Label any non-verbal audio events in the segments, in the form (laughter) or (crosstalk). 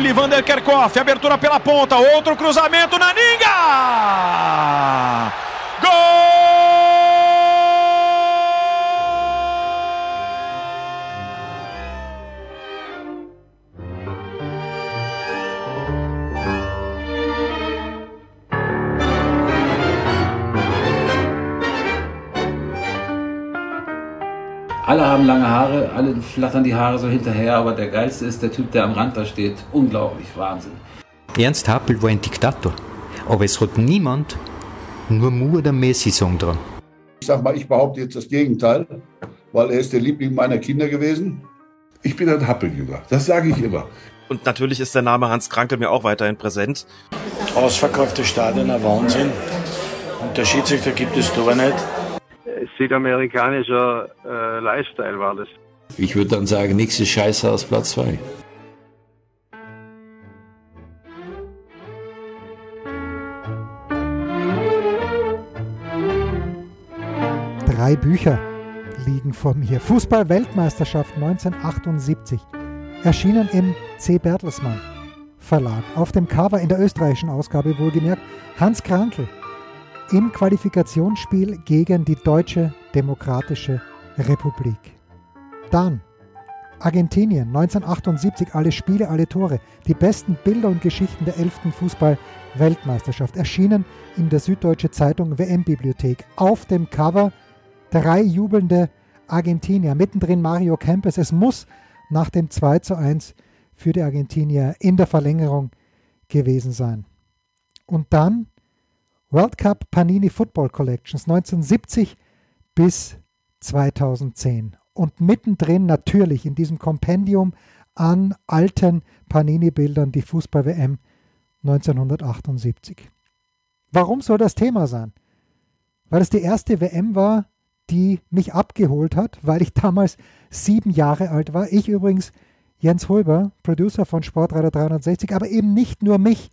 Billy Vander Kerkhoff, abertura pela ponta, outro cruzamento, Naninga! Gol! Alle haben lange Haare, alle flattern die Haare so hinterher, aber der geilste ist der Typ, der am Rand da steht. Unglaublich, Wahnsinn. Ernst Happel war ein Diktator, aber es hat niemand nur Mu oder Messi-Song dran. Ich sag mal, ich behaupte jetzt das Gegenteil, weil er ist der Liebling meiner Kinder gewesen. Ich bin ein Happeljünger, das sage ich immer. Und natürlich ist der Name Hans Krankel mir auch weiterhin präsent. Ausverkaufte Stadion, ein Wahnsinn. Und der Schiedsrichter gibt es da nicht südamerikanischer äh, Lifestyle war das. Ich würde dann sagen, nichts ist scheiße aus Platz 2. Drei Bücher liegen vor mir. Fußball-Weltmeisterschaft 1978. Erschienen im C. Bertelsmann Verlag. Auf dem Cover in der österreichischen Ausgabe wohlgemerkt Hans Krankel im Qualifikationsspiel gegen die Deutsche Demokratische Republik. Dann Argentinien 1978, alle Spiele, alle Tore, die besten Bilder und Geschichten der 11. Fußball-Weltmeisterschaft, erschienen in der Süddeutsche Zeitung WM-Bibliothek. Auf dem Cover drei jubelnde Argentinier, mittendrin Mario Kempes. Es muss nach dem 2 zu 1 für die Argentinier in der Verlängerung gewesen sein. Und dann World Cup Panini Football Collections 1970 bis 2010. Und mittendrin natürlich in diesem Kompendium an alten Panini-Bildern die Fußball-WM 1978. Warum soll das Thema sein? Weil es die erste WM war, die mich abgeholt hat, weil ich damals sieben Jahre alt war. Ich übrigens, Jens Hulber, Producer von Sportreiter 360, aber eben nicht nur mich,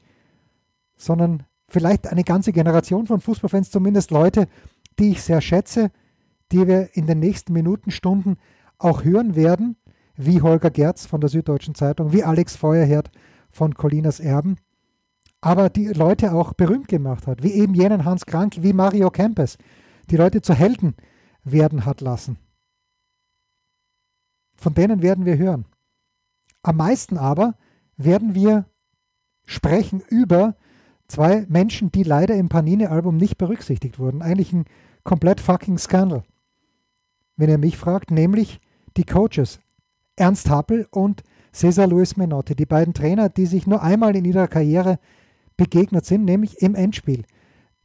sondern vielleicht eine ganze Generation von Fußballfans, zumindest Leute, die ich sehr schätze, die wir in den nächsten Minuten, Stunden auch hören werden, wie Holger Gerz von der Süddeutschen Zeitung, wie Alex Feuerherd von Colinas Erben, aber die Leute auch berühmt gemacht hat, wie eben jenen Hans Krank, wie Mario Kempes, die Leute zu Helden werden hat lassen. Von denen werden wir hören. Am meisten aber werden wir sprechen über Zwei Menschen, die leider im Panini-Album nicht berücksichtigt wurden. Eigentlich ein komplett fucking Skandal. Wenn ihr mich fragt, nämlich die Coaches Ernst Happel und Cesar Luis Menotti, die beiden Trainer, die sich nur einmal in ihrer Karriere begegnet sind, nämlich im Endspiel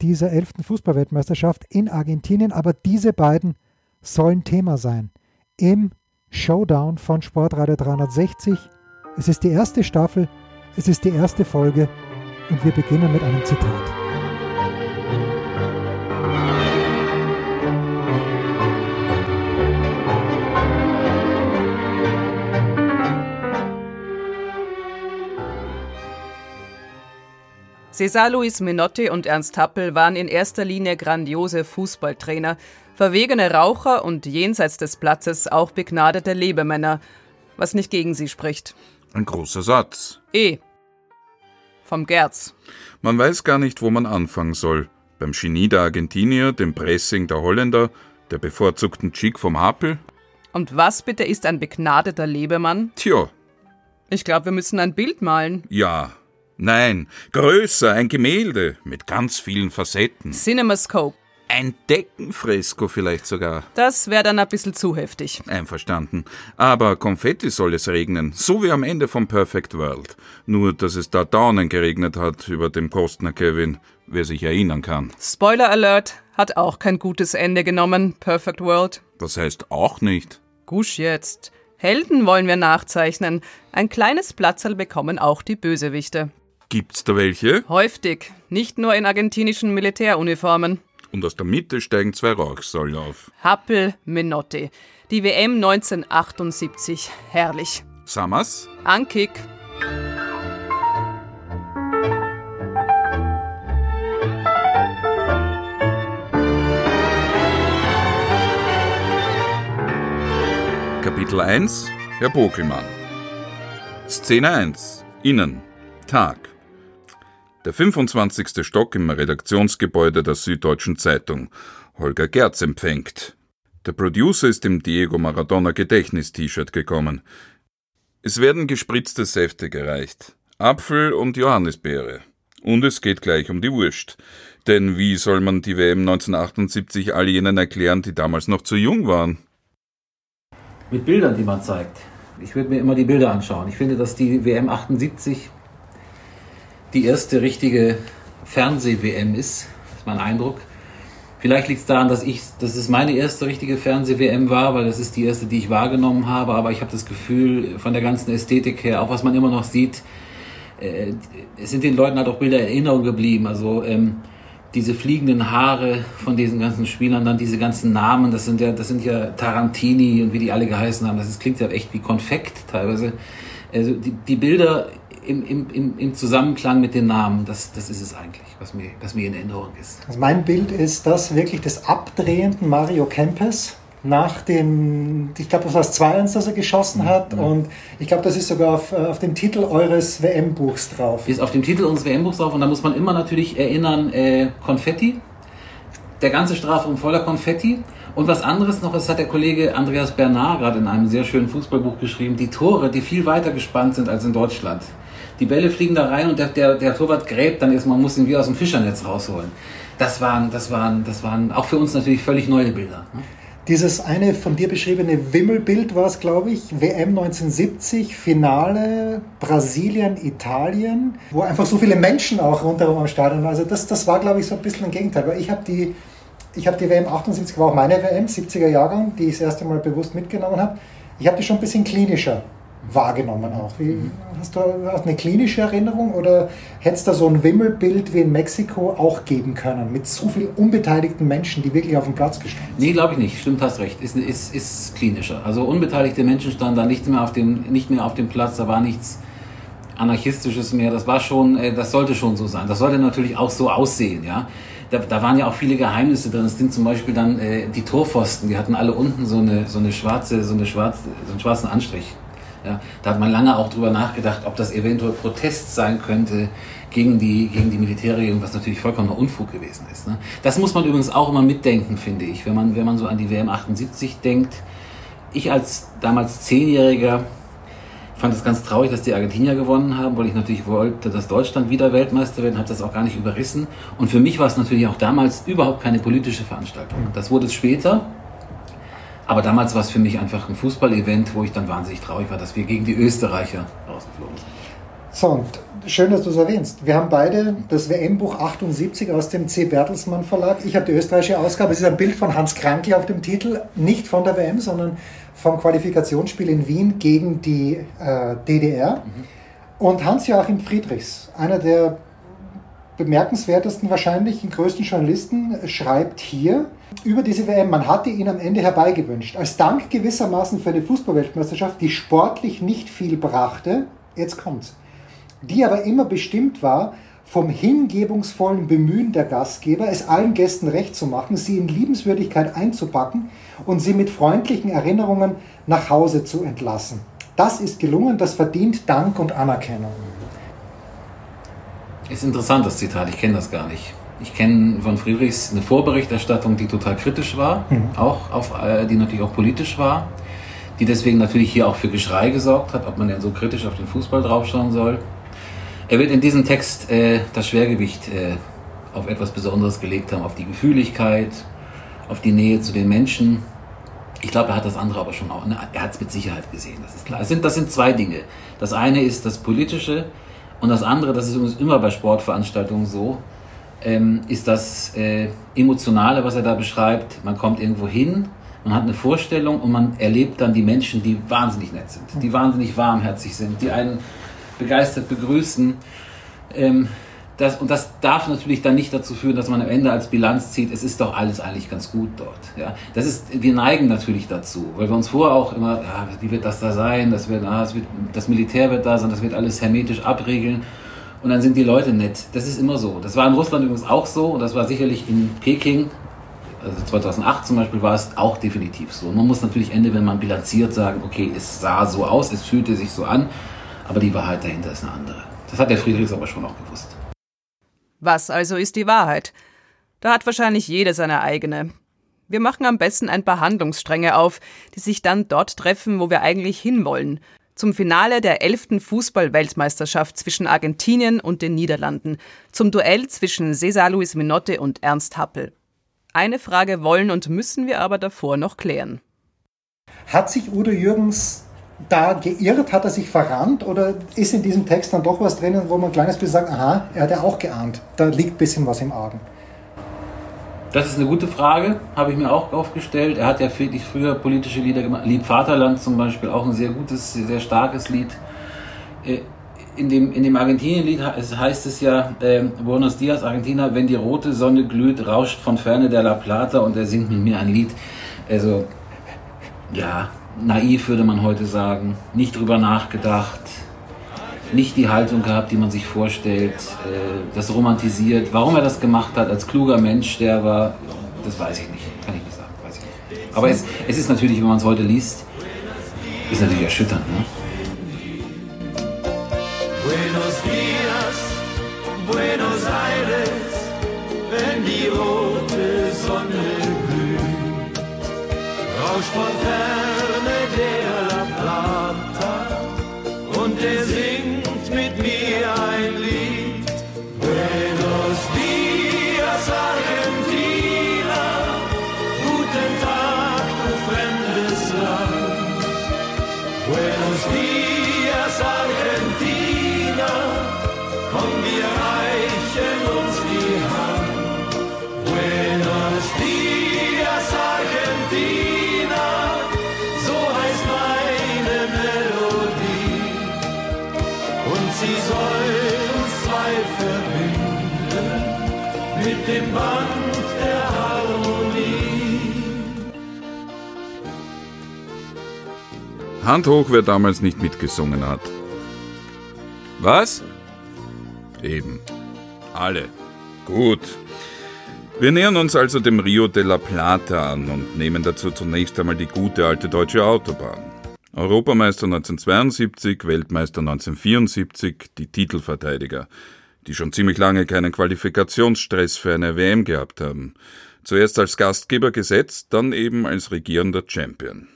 dieser elften Fußballweltmeisterschaft in Argentinien. Aber diese beiden sollen Thema sein im Showdown von Sportradio 360. Es ist die erste Staffel, es ist die erste Folge und wir beginnen mit einem Zitat. Cesar Luis Menotti und Ernst Happel waren in erster Linie grandiose Fußballtrainer, verwegene Raucher und jenseits des Platzes auch begnadete Lebemänner, was nicht gegen sie spricht. Ein großer Satz. Eh, vom Gerz. Man weiß gar nicht, wo man anfangen soll. Beim Genie der Argentinier, dem Pressing der Holländer, der bevorzugten Chick vom Hapel. Und was bitte ist ein begnadeter Lebemann? Tja. Ich glaube, wir müssen ein Bild malen. Ja. Nein, größer, ein Gemälde mit ganz vielen Facetten. Cinemascope. Ein Deckenfresko vielleicht sogar. Das wäre dann ein bisschen zu heftig. Einverstanden. Aber Konfetti soll es regnen, so wie am Ende von Perfect World. Nur, dass es da Daunen geregnet hat über dem Kostner Kevin, wer sich erinnern kann. Spoiler Alert hat auch kein gutes Ende genommen, Perfect World. Das heißt auch nicht. Gusch jetzt. Helden wollen wir nachzeichnen. Ein kleines Platzerl bekommen auch die Bösewichte. Gibt's da welche? Häufig. Nicht nur in argentinischen Militäruniformen und aus der Mitte steigen zwei Rauchsäulen auf. Happel Menotti. Die WM 1978. Herrlich. Samas? Ankik. Kapitel 1 Herr Bokelmann Szene 1 Innen. Tag. Der 25. Stock im Redaktionsgebäude der Süddeutschen Zeitung. Holger Gerz empfängt. Der Producer ist im Diego Maradona Gedächtnis-T-Shirt gekommen. Es werden gespritzte Säfte gereicht. Apfel und Johannisbeere. Und es geht gleich um die Wurst. Denn wie soll man die WM 1978 all jenen erklären, die damals noch zu jung waren? Mit Bildern, die man zeigt. Ich würde mir immer die Bilder anschauen. Ich finde, dass die WM 78 die erste richtige Fernseh-WM ist. Das ist mein Eindruck. Vielleicht liegt es daran, dass ich, dass es meine erste richtige Fernseh-WM war, weil das ist die erste, die ich wahrgenommen habe. Aber ich habe das Gefühl, von der ganzen Ästhetik her, auch was man immer noch sieht, äh, sind den Leuten halt auch Bilder in Erinnerung geblieben. Also ähm, diese fliegenden Haare von diesen ganzen Spielern, dann diese ganzen Namen, das sind ja, das sind ja Tarantini und wie die alle geheißen haben. Das ist, klingt ja echt wie Konfekt teilweise. Also die, die Bilder im, im, im Zusammenklang mit den Namen, das, das ist es eigentlich, was mir, was mir in Erinnerung ist. Also mein Bild ist das wirklich des abdrehenden Mario Kempes nach dem, ich glaube, das war das 2-1, das er geschossen hat. Ja. Und ich glaube, das ist sogar auf, auf dem Titel eures WM-Buchs drauf. Ist auf dem Titel unseres WM-Buchs drauf. Und da muss man immer natürlich erinnern, äh, Konfetti. Der ganze Strafraum voller Konfetti. Und was anderes noch, das hat der Kollege Andreas Bernard gerade in einem sehr schönen Fußballbuch geschrieben, die Tore, die viel weiter gespannt sind als in Deutschland. Die Bälle fliegen da rein und der, der, der Torwart gräbt dann ist, man muss ihn wie aus dem Fischernetz rausholen. Das waren, das waren, das waren auch für uns natürlich völlig neue Bilder. Dieses eine von dir beschriebene Wimmelbild war es, glaube ich, WM 1970, Finale Brasilien, Italien, wo einfach so viele Menschen auch rundherum am Stadion waren. Also das, das war, glaube ich, so ein bisschen ein Gegenteil. Weil ich habe die, ich habe die WM 78, war auch meine WM, 70er Jahrgang, die ich das erste Mal bewusst mitgenommen habe. Ich habe die schon ein bisschen klinischer wahrgenommen auch. Wie, hast du eine klinische Erinnerung oder hätte es da so ein Wimmelbild wie in Mexiko auch geben können, mit so vielen unbeteiligten Menschen, die wirklich auf dem Platz gestanden sind? Nee, glaube ich nicht. Stimmt, hast recht. Ist, ist, ist klinischer. Also unbeteiligte Menschen standen da nicht mehr auf dem, nicht mehr auf dem Platz, da war nichts anarchistisches mehr. Das war schon, äh, das sollte schon so sein. Das sollte natürlich auch so aussehen, ja. Da, da waren ja auch viele Geheimnisse drin. Es sind zum Beispiel dann äh, die Torpfosten, die hatten alle unten so eine, so eine schwarze, so eine schwarze, so einen schwarzen Anstrich. Ja, da hat man lange auch drüber nachgedacht, ob das eventuell Protest sein könnte gegen die, gegen die Militärregierung, was natürlich vollkommener Unfug gewesen ist. Ne? Das muss man übrigens auch immer mitdenken, finde ich, wenn man, wenn man so an die WM 78 denkt. Ich als damals Zehnjähriger fand es ganz traurig, dass die Argentinier gewonnen haben, weil ich natürlich wollte, dass Deutschland wieder Weltmeister wird, habe das auch gar nicht überrissen. Und für mich war es natürlich auch damals überhaupt keine politische Veranstaltung. Das wurde es später, aber damals war es für mich einfach ein Fußballevent, wo ich dann wahnsinnig traurig war, dass wir gegen die Österreicher rausgeflogen sind. So, und schön, dass du es erwähnst. Wir haben beide das WM-Buch 78 aus dem C. Bertelsmann Verlag. Ich habe die österreichische Ausgabe. Es ist ein Bild von Hans Krankel auf dem Titel. Nicht von der WM, sondern vom Qualifikationsspiel in Wien gegen die äh, DDR. Mhm. Und Hans-Joachim Friedrichs, einer der bemerkenswertesten, wahrscheinlich größten Journalisten, schreibt hier, über diese WM. Man hatte ihn am Ende herbeigewünscht. Als Dank gewissermaßen für eine Fußballweltmeisterschaft, die sportlich nicht viel brachte, jetzt kommt's, die aber immer bestimmt war, vom hingebungsvollen Bemühen der Gastgeber, es allen Gästen recht zu machen, sie in Liebenswürdigkeit einzupacken und sie mit freundlichen Erinnerungen nach Hause zu entlassen. Das ist gelungen, das verdient Dank und Anerkennung. Ist interessant, das Zitat, ich kenne das gar nicht. Ich kenne von Friedrichs eine Vorberichterstattung, die total kritisch war, mhm. auch auf, äh, die natürlich auch politisch war, die deswegen natürlich hier auch für Geschrei gesorgt hat, ob man denn so kritisch auf den Fußball draufschauen soll. Er wird in diesem Text äh, das Schwergewicht äh, auf etwas Besonderes gelegt haben, auf die Gefühligkeit, auf die Nähe zu den Menschen. Ich glaube, er hat das andere aber schon auch. Ne? Er hat es mit Sicherheit gesehen, das ist klar. Das sind, das sind zwei Dinge. Das eine ist das Politische und das andere, das ist übrigens immer bei Sportveranstaltungen so, ähm, ist das äh, Emotionale, was er da beschreibt. Man kommt irgendwo hin, man hat eine Vorstellung und man erlebt dann die Menschen, die wahnsinnig nett sind, die wahnsinnig warmherzig sind, die einen begeistert begrüßen. Ähm, das, und das darf natürlich dann nicht dazu führen, dass man am Ende als Bilanz zieht, es ist doch alles eigentlich ganz gut dort. Ja, das ist, wir neigen natürlich dazu, weil wir uns vorher auch immer, ja, wie wird das da sein, das, wird, ah, das, wird, das Militär wird da sein, das wird alles hermetisch abregeln und dann sind die Leute nett. Das ist immer so. Das war in Russland übrigens auch so und das war sicherlich in Peking, also 2008 zum Beispiel, war es auch definitiv so. Man muss natürlich Ende, wenn man bilanziert, sagen, okay, es sah so aus, es fühlte sich so an, Aber die Wahrheit dahinter ist eine andere. Das hat der Friedrichs aber schon auch gewusst. Was also ist die Wahrheit? Da hat wahrscheinlich jeder seine eigene. Wir machen am besten ein paar Handlungsstränge auf, die sich dann dort treffen, wo wir eigentlich hinwollen. Zum Finale der elften Fußball-Weltmeisterschaft zwischen Argentinien und den Niederlanden. Zum Duell zwischen Cesar Luis Minotte und Ernst Happel. Eine Frage wollen und müssen wir aber davor noch klären. Hat sich Udo Jürgens da geirrt? Hat er sich verrannt? Oder ist in diesem Text dann doch was drinnen, wo man ein kleines bisschen sagt, aha, er hat ja auch geahnt. Da liegt ein bisschen was im Argen. Das ist eine gute Frage, habe ich mir auch aufgestellt. Er hat ja wirklich früher politische Lieder gemacht. Lied Vaterland zum Beispiel, auch ein sehr gutes, sehr starkes Lied. Äh, in dem, in dem Argentinien-Lied heißt es ja, äh, Buenos Dias, Argentina, wenn die rote Sonne glüht, rauscht von ferne der La Plata und er singt mit mir ein Lied. Also, ja, naiv würde man heute sagen, nicht drüber nachgedacht, nicht die Haltung gehabt, die man sich vorstellt, äh, das romantisiert. Warum er das gemacht hat als kluger Mensch, der war, das weiß ich nicht, kann ich nicht sagen, weiß ich nicht. Aber es, es ist natürlich, wenn man es heute liest, ist natürlich erschütternd. Ne? Buenos Dias, Buenos Aires, wenn die rote Sonne glüht, rauscht von ferne dem Band der Harmonie. Hand hoch, wer damals nicht mitgesungen hat. Was? Eben. Alle. Gut. Wir nähern uns also dem Rio de la Plata an und nehmen dazu zunächst einmal die gute alte deutsche Autobahn. Europameister 1972, Weltmeister 1974, die Titelverteidiger, die schon ziemlich lange keinen Qualifikationsstress für eine WM gehabt haben. Zuerst als Gastgeber gesetzt, dann eben als regierender Champion.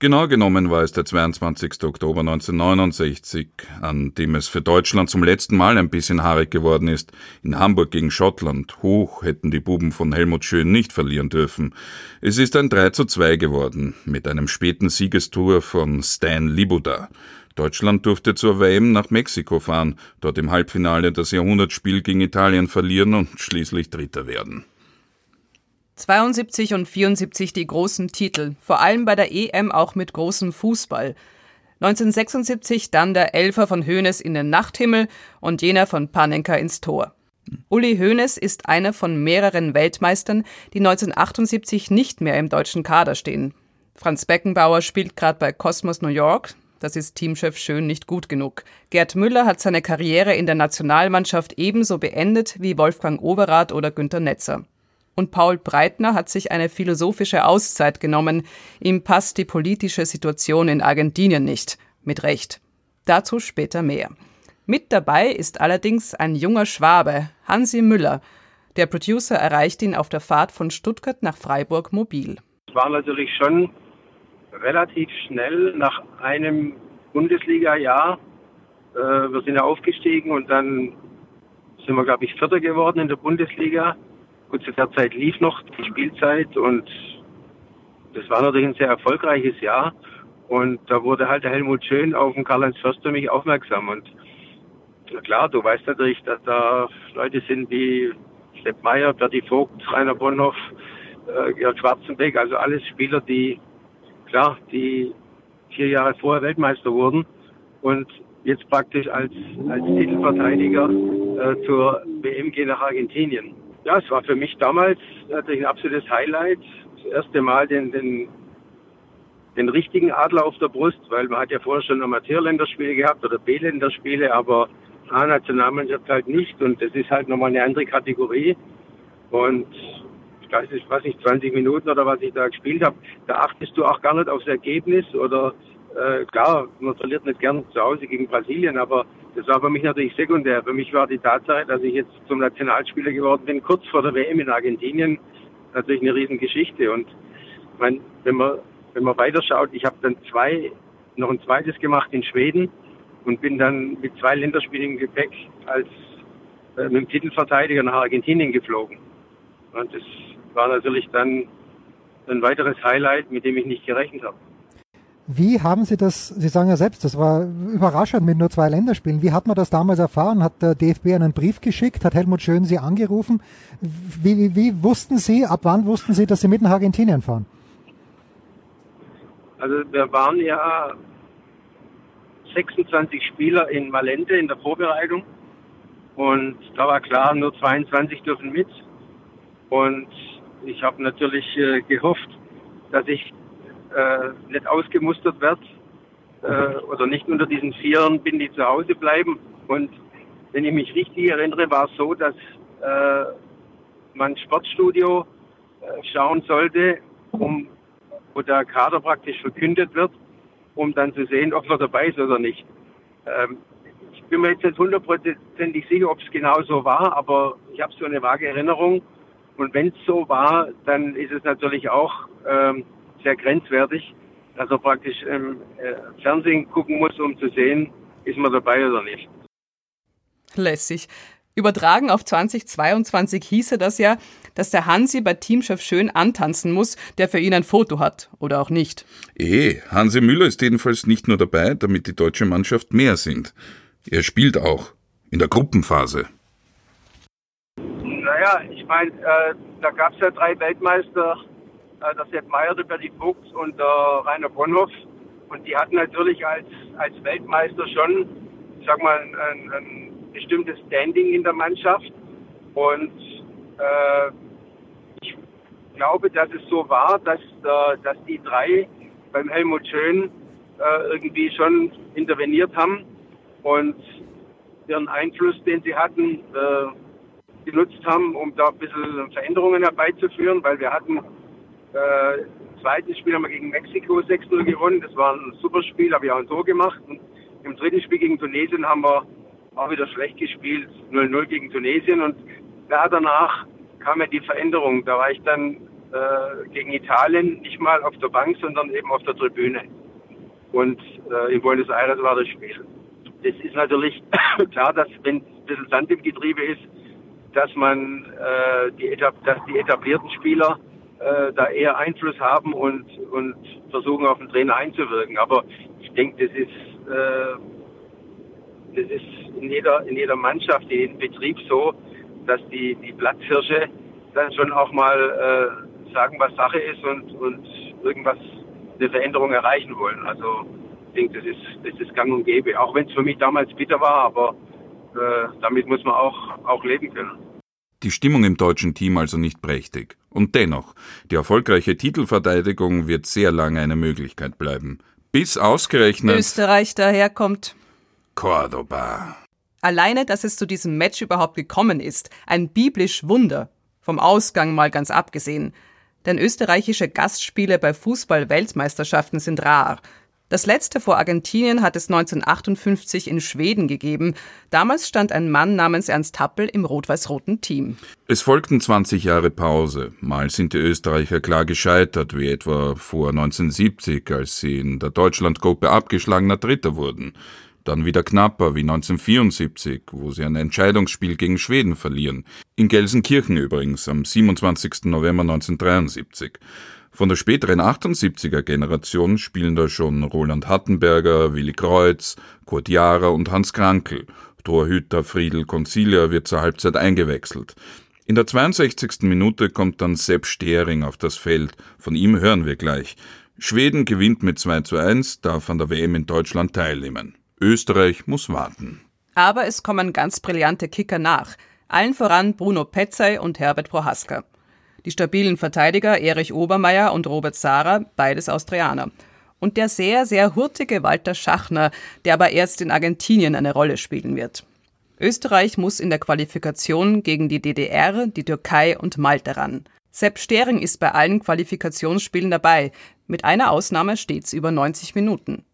Genau genommen war es der 22. Oktober 1969, an dem es für Deutschland zum letzten Mal ein bisschen haarig geworden ist. In Hamburg gegen Schottland. Hoch hätten die Buben von Helmut Schön nicht verlieren dürfen. Es ist ein 3 zu 2 geworden, mit einem späten Siegestour von Stan Libuda. Deutschland durfte zur WM nach Mexiko fahren, dort im Halbfinale das Jahrhundertspiel gegen Italien verlieren und schließlich Dritter werden. 72 und 74 die großen Titel, vor allem bei der EM auch mit großem Fußball. 1976 dann der Elfer von Hoeneß in den Nachthimmel und jener von Panenka ins Tor. Uli Hoeneß ist einer von mehreren Weltmeistern, die 1978 nicht mehr im deutschen Kader stehen. Franz Beckenbauer spielt gerade bei Cosmos New York, das ist Teamchef Schön nicht gut genug. Gerd Müller hat seine Karriere in der Nationalmannschaft ebenso beendet wie Wolfgang Overath oder Günter Netzer. Und Paul Breitner hat sich eine philosophische Auszeit genommen. Ihm passt die politische Situation in Argentinien nicht. Mit Recht. Dazu später mehr. Mit dabei ist allerdings ein junger Schwabe, Hansi Müller. Der Producer erreicht ihn auf der Fahrt von Stuttgart nach Freiburg mobil. Es war natürlich schon relativ schnell nach einem Bundesliga-Jahr. Äh, wir sind ja aufgestiegen und dann sind wir, glaube ich, Vierter geworden in der Bundesliga. Gut, zu der Zeit lief noch die Spielzeit und das war natürlich ein sehr erfolgreiches Jahr. Und da wurde halt der Helmut Schön auf den Karl-Heinz Förster mich aufmerksam. Und na klar, du weißt natürlich, dass da Leute sind wie Sepp Meyer, Berti Vogt, Rainer Bonhoff, äh, Gerd Schwarzenbeck, also alles Spieler, die, klar, die vier Jahre vorher Weltmeister wurden und jetzt praktisch als, als Titelverteidiger äh, zur WM nach Argentinien. Ja, es war für mich damals natürlich ein absolutes Highlight. Das erste Mal den, den, den richtigen Adler auf der Brust, weil man hat ja vorher schon Amateurländerspiele gehabt oder B-Länderspiele, aber A-Nationalmannschaft halt nicht und das ist halt nochmal eine andere Kategorie. Und ich weiß nicht, was ich 20 Minuten oder was ich da gespielt habe, da achtest du auch gar nicht aufs Ergebnis oder äh, klar, man verliert nicht gern zu Hause gegen Brasilien, aber das war für mich natürlich sekundär. Für mich war die Tatsache, dass ich jetzt zum Nationalspieler geworden bin, kurz vor der WM in Argentinien, natürlich eine Riesengeschichte. Und mein, wenn man wenn man weiterschaut, ich habe dann zwei, noch ein zweites gemacht in Schweden und bin dann mit zwei Länderspielen im Gepäck als äh, mit dem Titelverteidiger nach Argentinien geflogen. Und das war natürlich dann ein weiteres Highlight, mit dem ich nicht gerechnet habe. Wie haben Sie das, Sie sagen ja selbst, das war überraschend mit nur zwei Länderspielen. Wie hat man das damals erfahren? Hat der DFB einen Brief geschickt? Hat Helmut Schön Sie angerufen? Wie, wie, wie wussten Sie, ab wann wussten Sie, dass Sie mit nach Argentinien fahren? Also wir waren ja 26 Spieler in Malente in der Vorbereitung und da war klar, nur 22 dürfen mit. Und ich habe natürlich äh, gehofft, dass ich äh, nicht ausgemustert werde äh, oder nicht unter diesen Vieren bin, die zu Hause bleiben. Und wenn ich mich richtig erinnere, war es so, dass äh, man Sportstudio äh, schauen sollte, um wo der Kader praktisch verkündet wird, um dann zu sehen, ob er dabei ist oder nicht. Ähm, ich bin mir jetzt nicht hundertprozentig sicher, ob es genau so war, aber ich habe so eine vage Erinnerung. Und wenn es so war, dann ist es natürlich auch ähm, sehr grenzwertig, dass er praktisch im äh, Fernsehen gucken muss, um zu sehen, ist man dabei oder nicht. Lässig. Übertragen auf 2022 hieße das ja, dass der Hansi bei Teamchef Schön antanzen muss, der für ihn ein Foto hat. Oder auch nicht. Eh, Hansi Müller ist jedenfalls nicht nur dabei, damit die deutsche Mannschaft mehr sind. Er spielt auch. In der Gruppenphase. Naja, ich meine, äh, da gab es ja drei Weltmeister, äh, der Sepp Meyer, der Berti Fuchs und der Rainer Bonhoff. Und die hatten natürlich als, als Weltmeister schon, sag mal, ein, ein bestimmtes Standing in der Mannschaft. Und äh, ich glaube, dass es so war, dass, äh, dass die drei beim Helmut Schön äh, irgendwie schon interveniert haben und ihren Einfluss, den sie hatten, äh, genutzt haben, um da ein bisschen Veränderungen herbeizuführen, weil wir hatten äh, zweites Spiel haben wir gegen Mexiko 6-0 gewonnen. Das war ein super Spiel, habe ich auch ein Tor gemacht. Und im dritten Spiel gegen Tunesien haben wir auch wieder schlecht gespielt, 0-0 gegen Tunesien. Und da danach kam ja die Veränderung. Da war ich dann äh, gegen Italien nicht mal auf der Bank, sondern eben auf der Tribüne. Und äh, in Buenos Aires war das Spiel. Das ist natürlich (coughs) klar, dass wenn ein bisschen Sand im Getriebe ist, dass man äh, die, dass die etablierten Spieler äh, da eher Einfluss haben und, und versuchen auf den Trainer einzuwirken. Aber ich denke, das ist, äh, das ist in jeder, in jeder Mannschaft, in jedem Betrieb so, dass die, die Platzhirsche dann schon auch mal äh, sagen, was Sache ist und, und irgendwas, eine Veränderung erreichen wollen. Also ich denke, das ist, das ist gang und gäbe. Auch wenn es für mich damals bitter war, aber äh, damit muss man auch, auch leben können. Die Stimmung im deutschen Team also nicht prächtig. Und dennoch, die erfolgreiche Titelverteidigung wird sehr lange eine Möglichkeit bleiben. Bis ausgerechnet Österreich daherkommt. Cordoba. Alleine, dass es zu diesem Match überhaupt gekommen ist, ein biblisch Wunder. Vom Ausgang mal ganz abgesehen. Denn österreichische Gastspiele bei Fußball-Weltmeisterschaften sind rar. Das letzte vor Argentinien hat es 1958 in Schweden gegeben. Damals stand ein Mann namens Ernst Happel im rot-weiß-roten Team. Es folgten 20 Jahre Pause. Mal sind die Österreicher klar gescheitert, wie etwa vor 1970, als sie in der Deutschlandgruppe abgeschlagener Dritter wurden. Dann wieder knapper, wie 1974, wo sie ein Entscheidungsspiel gegen Schweden verlieren. In Gelsenkirchen übrigens, am 27. November 1973. Von der späteren 78er Generation spielen da schon Roland Hattenberger, Willi Kreuz, Kurt Jara und Hans Krankel. Torhüter Friedel Concilia wird zur Halbzeit eingewechselt. In der 62. Minute kommt dann Sepp Stering auf das Feld. Von ihm hören wir gleich. Schweden gewinnt mit 2 zu 1, darf an der WM in Deutschland teilnehmen. Österreich muss warten. Aber es kommen ganz brillante Kicker nach. Allen voran Bruno Petzey und Herbert Prohaska. Die stabilen Verteidiger Erich Obermeier und Robert Sara, beides Austrianer. Und der sehr, sehr hurtige Walter Schachner, der aber erst in Argentinien eine Rolle spielen wird. Österreich muss in der Qualifikation gegen die DDR, die Türkei und Malta ran. Sepp Stering ist bei allen Qualifikationsspielen dabei, mit einer Ausnahme stets über 90 Minuten.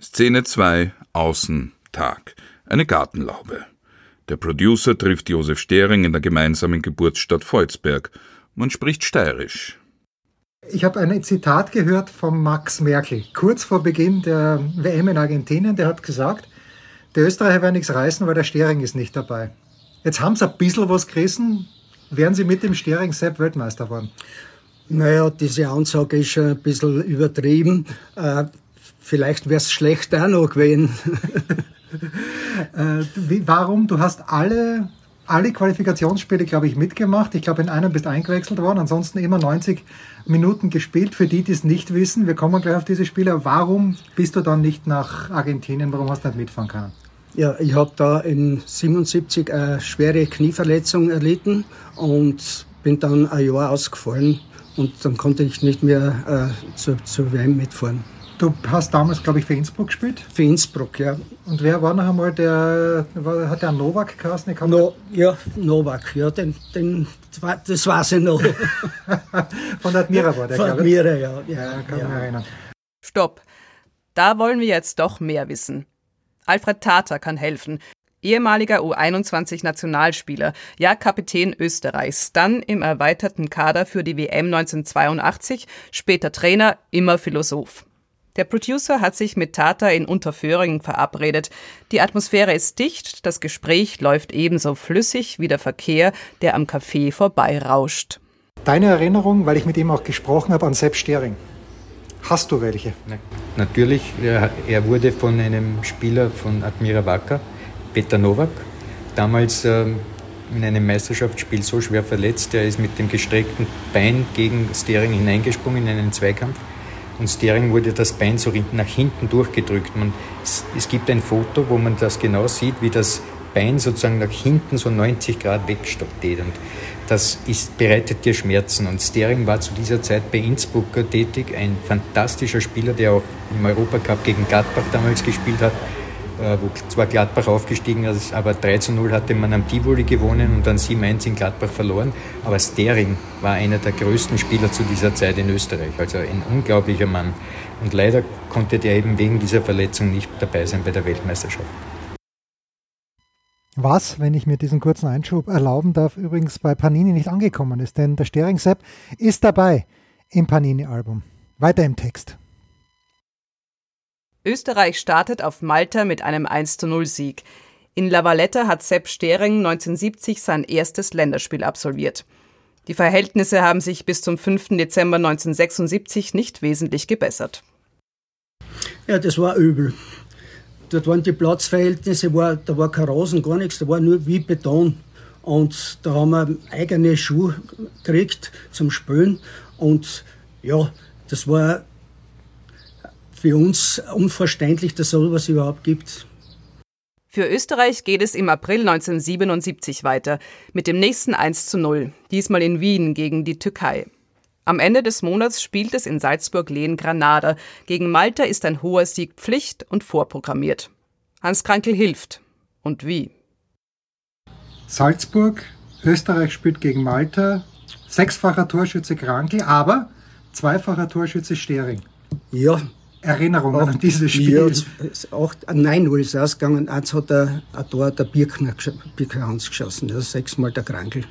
Szene 2, Außentag. Eine Gartenlaube. Der Producer trifft Josef Stering in der gemeinsamen Geburtsstadt Volzberg. Man spricht steirisch. Ich habe ein Zitat gehört von Max Merkel, kurz vor Beginn der WM in Argentinien. Der hat gesagt, der Österreicher werden nichts reißen, weil der Stering ist nicht dabei. Jetzt haben sie ein bisschen was gerissen. Wären sie mit dem Stering Sepp Weltmeister geworden? Naja, diese Ansage ist schon ein bisschen übertrieben. Äh, vielleicht wäre es schlecht auch noch gewesen. (laughs) äh, warum? Du hast alle, alle Qualifikationsspiele, glaube ich, mitgemacht. Ich glaube, in einem bist eingewechselt worden. Ansonsten immer 90 Minuten gespielt. Für die, die es nicht wissen, wir kommen gleich auf diese Spiele. Warum bist du dann nicht nach Argentinien? Warum hast du nicht mitfahren können? Ja, ich habe da in 77 eine schwere Knieverletzung erlitten und bin dann ein Jahr ausgefallen und dann konnte ich nicht mehr äh, zur, zur WM mitfahren. Du hast damals, glaube ich, für Innsbruck gespielt? Für Innsbruck, ja. Und wer war noch einmal der, war, hat der Novak geheißen? No, ja, Novak, ja, den, den, das weiß ich noch. (laughs) Von der Admira war der, Von glaube ich. Admira, ja. ja, Ja, kann ja. mich erinnern. Stopp. Da wollen wir jetzt doch mehr wissen. Alfred Tata kann helfen. Ehemaliger U21-Nationalspieler, ja Kapitän Österreichs, dann im erweiterten Kader für die WM 1982, später Trainer, immer Philosoph. Der Producer hat sich mit Tata in Unterföhringen verabredet. Die Atmosphäre ist dicht, das Gespräch läuft ebenso flüssig wie der Verkehr, der am Café vorbeirauscht. Deine Erinnerung, weil ich mit ihm auch gesprochen habe, an Sepp Stering. Hast du welche? Natürlich, er, er wurde von einem Spieler von Admira Wacker, Peter Nowak, damals ähm, in einem Meisterschaftsspiel so schwer verletzt, er ist mit dem gestreckten Bein gegen Stering hineingesprungen in einen Zweikampf und Stering wurde das Bein so nach hinten durchgedrückt. Man, es, es gibt ein Foto, wo man das genau sieht, wie das Bein sozusagen nach hinten so 90 Grad wegsteht und das ist, bereitet dir Schmerzen. Und Stering war zu dieser Zeit bei Innsbrucker tätig, ein fantastischer Spieler, der auch im Europacup gegen Gladbach damals gespielt hat, wo zwar Gladbach aufgestiegen ist, aber 3 zu 0 hatte man am Tivoli gewonnen und dann 7-1 in Gladbach verloren. Aber Stering war einer der größten Spieler zu dieser Zeit in Österreich, also ein unglaublicher Mann. Und leider konnte der eben wegen dieser Verletzung nicht dabei sein bei der Weltmeisterschaft. Was, wenn ich mir diesen kurzen Einschub erlauben darf, übrigens bei Panini nicht angekommen ist, denn der Stering Sepp ist dabei im Panini-Album. Weiter im Text. Österreich startet auf Malta mit einem 1:0 Sieg. In La Valletta hat Sepp Stering 1970 sein erstes Länderspiel absolviert. Die Verhältnisse haben sich bis zum 5. Dezember 1976 nicht wesentlich gebessert. Ja, das war übel. Dort waren die Platzverhältnisse, war, da war kein Rasen, gar nichts, da war nur wie Beton. Und da haben wir eigene Schuhe gekriegt zum Spülen. Und ja, das war für uns unverständlich, dass so etwas überhaupt gibt. Für Österreich geht es im April 1977 weiter mit dem nächsten 1 zu 0, diesmal in Wien gegen die Türkei. Am Ende des Monats spielt es in Salzburg-Lehn Granada. Gegen Malta ist ein hoher Sieg Pflicht und vorprogrammiert. Hans Krankel hilft. Und wie? Salzburg, Österreich spielt gegen Malta, sechsfacher Torschütze Krankel, aber zweifacher Torschütze Stering. Ja. Erinnerungen an dieses Spiel. Ja, äh, 9-0 ist ausgegangen. Eins hat der, ein Tor der Birkner, Birkner Hans geschossen. Das ist sechsmal der Krankel.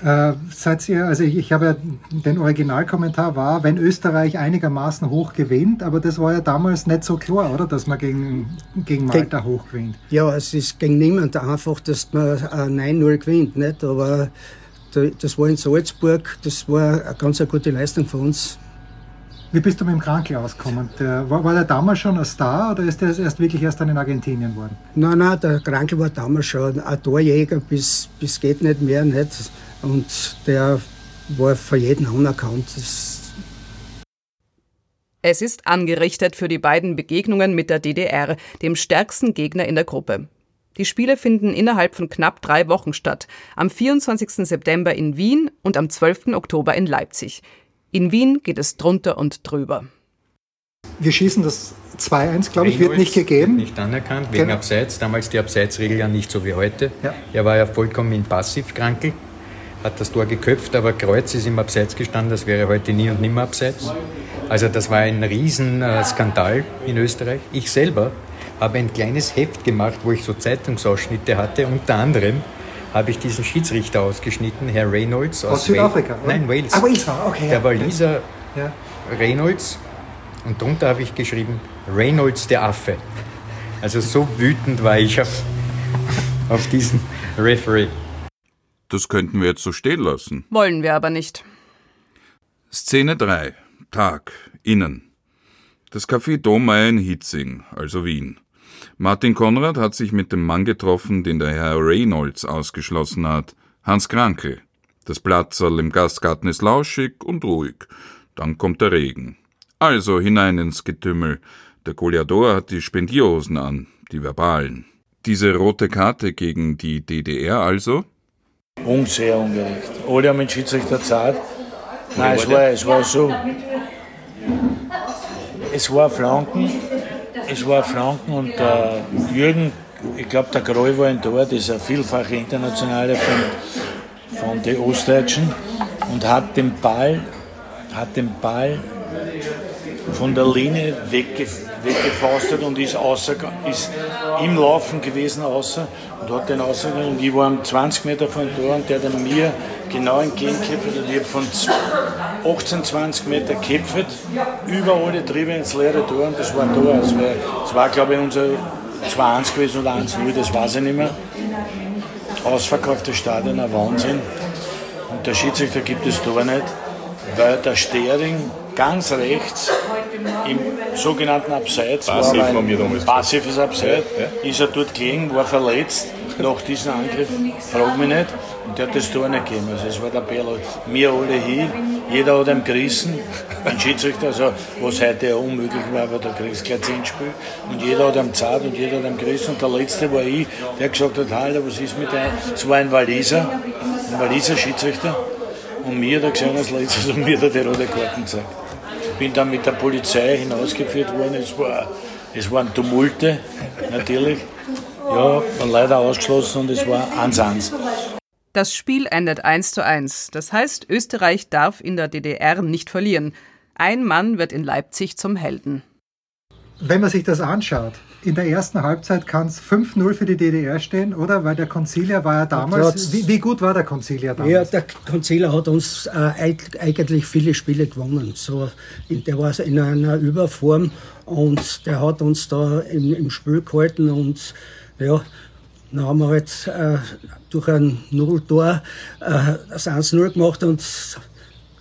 Äh, seid ihr, also ich, ich habe ja, den Originalkommentar war, wenn Österreich einigermaßen hoch gewinnt, aber das war ja damals nicht so klar, oder, dass man gegen, gegen Malta hoch gewinnt. Ja, es ist gegen niemand einfach, dass man äh, 9-0 gewinnt, nicht? Aber da- das war in Salzburg, das war eine ganz eine gute Leistung für uns. Wie bist du mit dem Krankel ausgekommen? Der, war, war der damals schon ein Star oder ist der erst wirklich erst dann in Argentinien geworden? Nein, nein, der Krankel war damals schon ein Torjäger, bis, bis geht nicht mehr, nicht? Und der war für jeden anerkannt. Das, Es ist angerichtet für die beiden Begegnungen mit der DDR, dem stärksten Gegner in der Gruppe. Die Spiele finden innerhalb von knapp drei Wochen statt. Am 24. September in Wien und am 12. Oktober in Leipzig. In Wien geht es drunter und drüber. Wir schießen das 2-1, glaube ich, wird nicht gegeben. Wird nicht anerkannt, wegen Genau. Abseits. Damals die Abseitsregel ja nicht so wie heute. Ja. Er war ja vollkommen in passiv Krankel, hat das Tor geköpft, aber Kreuz ist im Abseits gestanden, das wäre heute nie und nimmer Abseits. Also das war ein Riesenskandal in Österreich. Ich selber habe ein kleines Heft gemacht, wo ich so Zeitungsausschnitte hatte. Unter anderem habe ich diesen Schiedsrichter ausgeschnitten, Herr Reynolds aus, Aus Südafrika, Wales. Nein, Wales. Ah, Wales war, okay, Der ja. Waliser Ja. Reynolds. Und drunter habe ich geschrieben, Reynolds der Affe. Also so wütend war ich auf, (laughs) auf diesen Referee. Das könnten wir jetzt so stehen lassen. Wollen wir aber nicht. Szene 3. Tag. Innen. Das Café Domeyer in Hitzing, also Wien. Martin Konrad hat sich mit dem Mann getroffen, den der Herr Reynolds ausgeschlossen hat, Hans Krankel. Das Platzerl im Gastgarten ist lauschig und ruhig. Dann kommt der Regen. Also hinein ins Getümmel. Der Goliador hat die Spendierhosen an, die verbalen. Diese rote Karte gegen die DDR also? Un sehr ungerecht. Alle haben den Schiedsrichter zart. Nein, es war, es war so. Es war Franken. Es war Franken und der Jürgen, ich glaube, der Groll war ein Tor, dieser vielfache Internationale von, von den Ostdeutschen und hat den Ball, hat den Ball von der Linie wegge weggefaustet und ist, außer, ist im Laufen gewesen außer und hat den ausgegangen und ich war am 20 Meter von Tor und der hat mir genau entgegengeköpft und ich habe von 18, 20 Meter geköpft, über alle Triebe ins leere Tor und das war ein Tor. Das war, das war glaube ich, unser 2-1 gewesen oder 1-0, das weiß ich nicht mehr. Ausverkauftes Stadion, ein Wahnsinn. Und der Schiedsrichter gibt das Tor nicht, weil der Stering ganz rechts im sogenannten Abseits Passiv war, damals passives Abseits, Ja, ist er dort gelegen, war verletzt nach diesem Angriff, frag mich nicht, und der hat das Tor nicht gegeben. Also es war der Perl. Wir alle hier, jeder hat ihm gerissen, ein Schiedsrichter, also was heute unmöglich war, weil da kriegst du gleich 10 Spiel. Und jeder hat ihm zart und jeder hat ihm gerissen. Und der letzte war ich, der gesagt hat, Alter, was ist mit einem? Es war ein Waliser, ein Waliser Schiedsrichter. Und mir hat er gesehen als letztes und mir hat er die rote Karten gezeigt. Bin dann mit der Polizei hinausgeführt worden. Es, war, es waren Tumulte, natürlich. Ja, waren leider ausgeschlossen und es war 1-1. Das Spiel endet 1 zu 1. Das heißt, Österreich darf in der DDR nicht verlieren. Ein Mann wird in Leipzig zum Helden. Wenn man sich das anschaut, in der ersten Halbzeit kann es 5-0 für die DDR stehen, oder? Weil der Conciliar war ja damals. Trotz- Wie, wie gut war der Conciliar damals? Ja, der Konziller hat uns äh, eig- eigentlich viele Spiele gewonnen. So, der war in einer Überform und der hat uns da im, im Spiel gehalten und ja, dann haben wir halt äh, durch ein Nulltor äh, das 1-0 gemacht und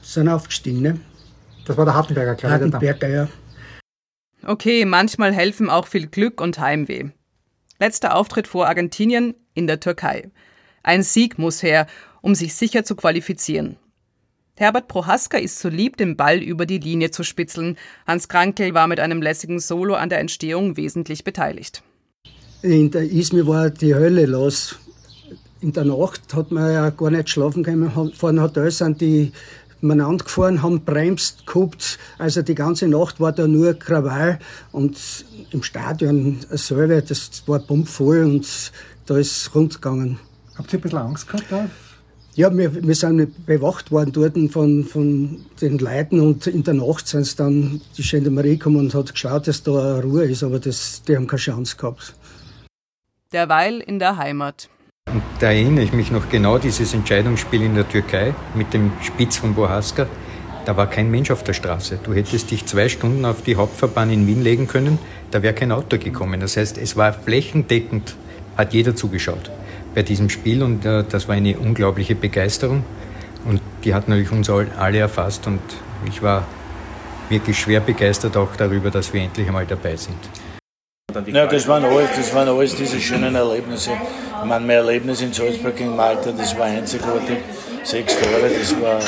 sind aufgestiegen. Ne? Das war der Hartenberger, glaube ich. der Hartenberger, ja. Okay, manchmal helfen auch viel Glück und Heimweh. Letzter Auftritt vor Argentinien in der Türkei. Ein Sieg muss her, um sich sicher zu qualifizieren. Herbert Prohaska ist so lieb, den Ball über die Linie zu spitzeln. Hans Krankel war mit einem lässigen Solo an der Entstehung wesentlich beteiligt. In der Izmir war die Hölle los. In der Nacht hat man ja gar nicht schlafen können. Vor dem Hotel sind die miteinander gefahren, haben bremst gehabt. Also die ganze Nacht war da nur Krawall. Und im Stadion selber, das war pumpvoll und da ist es rund gegangen. Habt ihr ein bisschen Angst gehabt da? Ja, wir, wir sind bewacht worden dort von, von den Leuten und in der Nacht sind dann die Gendarmerie gekommen und hat geschaut, dass da Ruhe ist, aber das, die haben keine Chance gehabt. Derweil in der Heimat. Und da erinnere ich mich noch genau dieses Entscheidungsspiel in der Türkei mit dem Spitz von Bohaska. Da war kein Mensch auf der Straße. Du hättest dich zwei Stunden auf die Hauptverbahn in Wien legen können, da wäre kein Auto gekommen. Das heißt, es war flächendeckend, hat jeder zugeschaut bei diesem Spiel und äh, das war eine unglaubliche Begeisterung. Und die hat natürlich uns all- alle erfasst und ich war wirklich schwer begeistert auch darüber, dass wir endlich einmal dabei sind. Ja, das waren alles, das waren alles diese schönen Erlebnisse. Ich meine, mein Erlebnis in Salzburg gegen Malta, das war einzigartig. Sechs Tore, das war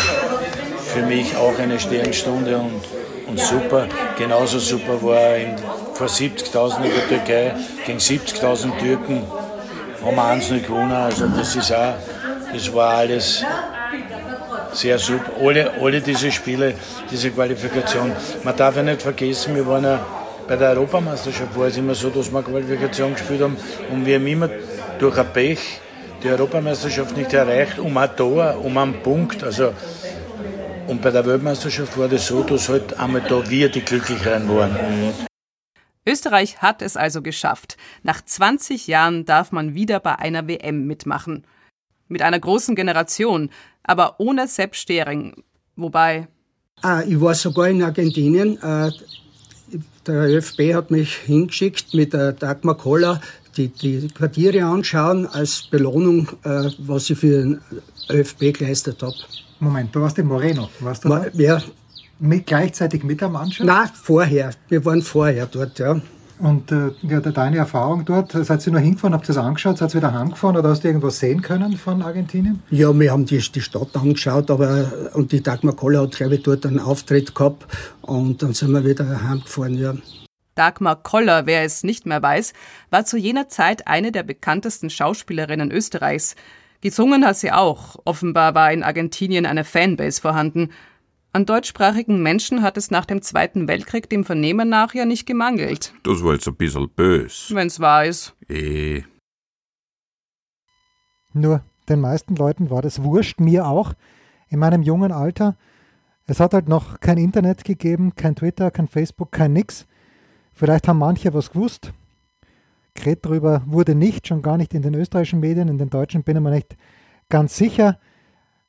für mich auch eine Sternstunde und, und super. Genauso super war in, vor 70.000 in der Türkei gegen 70.000 Türken. Haben wir 1 gewonnen. Also das ist auch, das war alles sehr super. Alle, alle diese Spiele, diese Qualifikation. Man darf ja nicht vergessen, wir waren ja bei der Europameisterschaft war es immer so, dass wir Qualifikation gespielt haben und wir haben immer durch ein Pech die Europameisterschaft nicht erreicht, um ein Tor, um einen Punkt. Also Und bei der Weltmeisterschaft war das so, dass halt einmal da wir die Glücklicheren waren. Österreich hat es also geschafft. Nach 20 Jahren darf man wieder bei einer WM mitmachen. Mit einer großen Generation, aber ohne Sepp Stering. Wobei. Ah, ich war sogar in Argentinien. Äh, der ÖFB hat mich hingeschickt mit der Dagmar Koller, die, die Quartiere anschauen als Belohnung, äh, was ich für den ÖFB geleistet habe. Moment, du warst in Moreno, warst du Ma, da? Ja. Mit, gleichzeitig mit der Mannschaft? Nein, vorher. Wir waren vorher dort, ja. Und äh, ja, deine Erfahrung dort, seid ihr nur hingefahren, habt ihr das angeschaut, seid ihr wieder heimgefahren oder hast du irgendwas sehen können von Argentinien? Ja, wir haben die, die Stadt angeschaut, aber und die Dagmar Koller hat, glaube ich, dort einen Auftritt gehabt und dann sind wir wieder heimgefahren, ja. Dagmar Koller, wer es nicht mehr weiß, war zu jener Zeit eine der bekanntesten Schauspielerinnen Österreichs. Gesungen hat sie auch. Offenbar war in Argentinien eine Fanbase vorhanden. An deutschsprachigen Menschen hat es nach dem Zweiten Weltkrieg dem Vernehmen nach ja nicht gemangelt. Das war jetzt ein bisschen bös. Wenn's wahr ist. Eh. Nur den meisten Leuten war das wurscht, mir auch, in meinem jungen Alter. Es hat halt noch kein Internet gegeben, kein Twitter, kein Facebook, kein nix. Vielleicht haben manche was gewusst. Geredet darüber wurde nicht, schon gar nicht in den österreichischen Medien, in den deutschen bin ich mir nicht ganz sicher.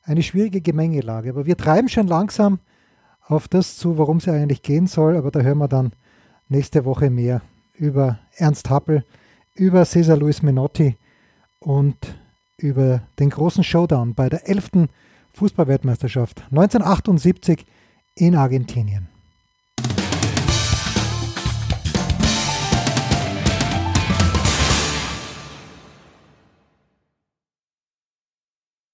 Eine schwierige Gemengelage. Aber wir treiben schon langsam auf das zu, worum es eigentlich gehen soll. Aber da hören wir dann nächste Woche mehr über Ernst Happel, über Cesar Luis Menotti und über den großen Showdown bei der 11. Fußballweltmeisterschaft 1978 in Argentinien.